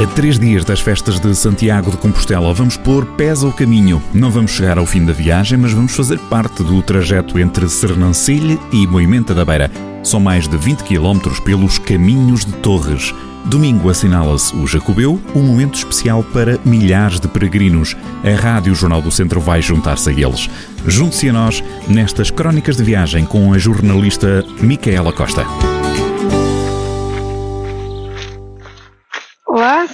A três dias das festas de Santiago de Compostela, vamos pôr pés ao caminho. Não vamos chegar ao fim da viagem, mas vamos fazer parte do trajeto entre Sernancilhe e Moimenta da Beira. São mais de 20 km pelos caminhos de Torres. Domingo assinala-se o Jacobeu, um momento especial para milhares de peregrinos. A Rádio Jornal do Centro vai juntar-se a eles. Junte-se a nós nestas crónicas de viagem com a jornalista Micaela Costa.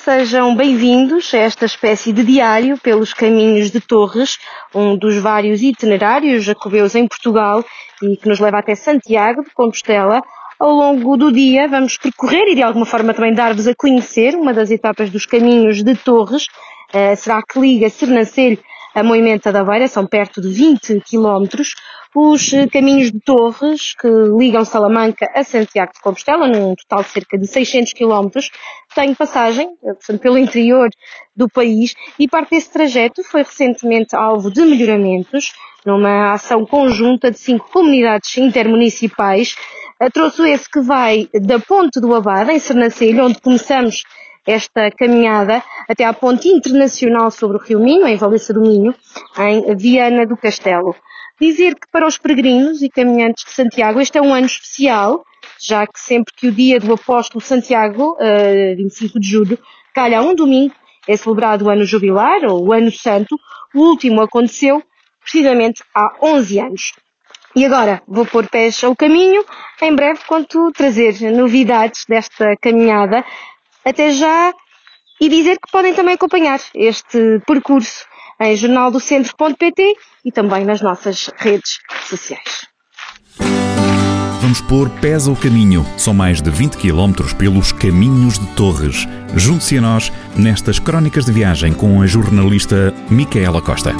Sejam bem-vindos a esta espécie de diário pelos caminhos de Torres, um dos vários itinerários jacobeus em Portugal e que nos leva até Santiago de Compostela. Ao longo do dia vamos percorrer e de alguma forma também dar-vos a conhecer uma das etapas dos caminhos de Torres, uh, será que liga Sernancelho a Moimenta da Beira, são perto de 20 quilómetros, os eh, caminhos de Torres, que ligam Salamanca a Santiago de Compostela, num total de cerca de 600 quilómetros, têm passagem, eh, portanto, pelo interior do país, e parte desse trajeto foi recentemente alvo de melhoramentos, numa ação conjunta de cinco comunidades intermunicipais, eh, trouxe esse que vai da Ponte do Abade, em Sernancelho, onde começamos esta caminhada até à ponte internacional sobre o Rio Minho, em Valência do Minho, em Viana do Castelo. Dizer que para os peregrinos e caminhantes de Santiago este é um ano especial, já que sempre que o dia do apóstolo Santiago, uh, eh, 25 de julho, calha um domingo, é celebrado o ano jubilar, ou o ano santo, o último aconteceu precisamente há 11 anos. E agora vou pôr pés ao caminho. Em breve conto trazer novidades desta caminhada até já e dizer que podem também acompanhar este percurso em jornaldocentro.pt e também nas nossas redes sociais. Vamos pôr pés ao caminho. São mais de 20 km pelos caminhos de Torres. Junte-se a nós nestas crónicas de viagem com a jornalista Micaela Costa.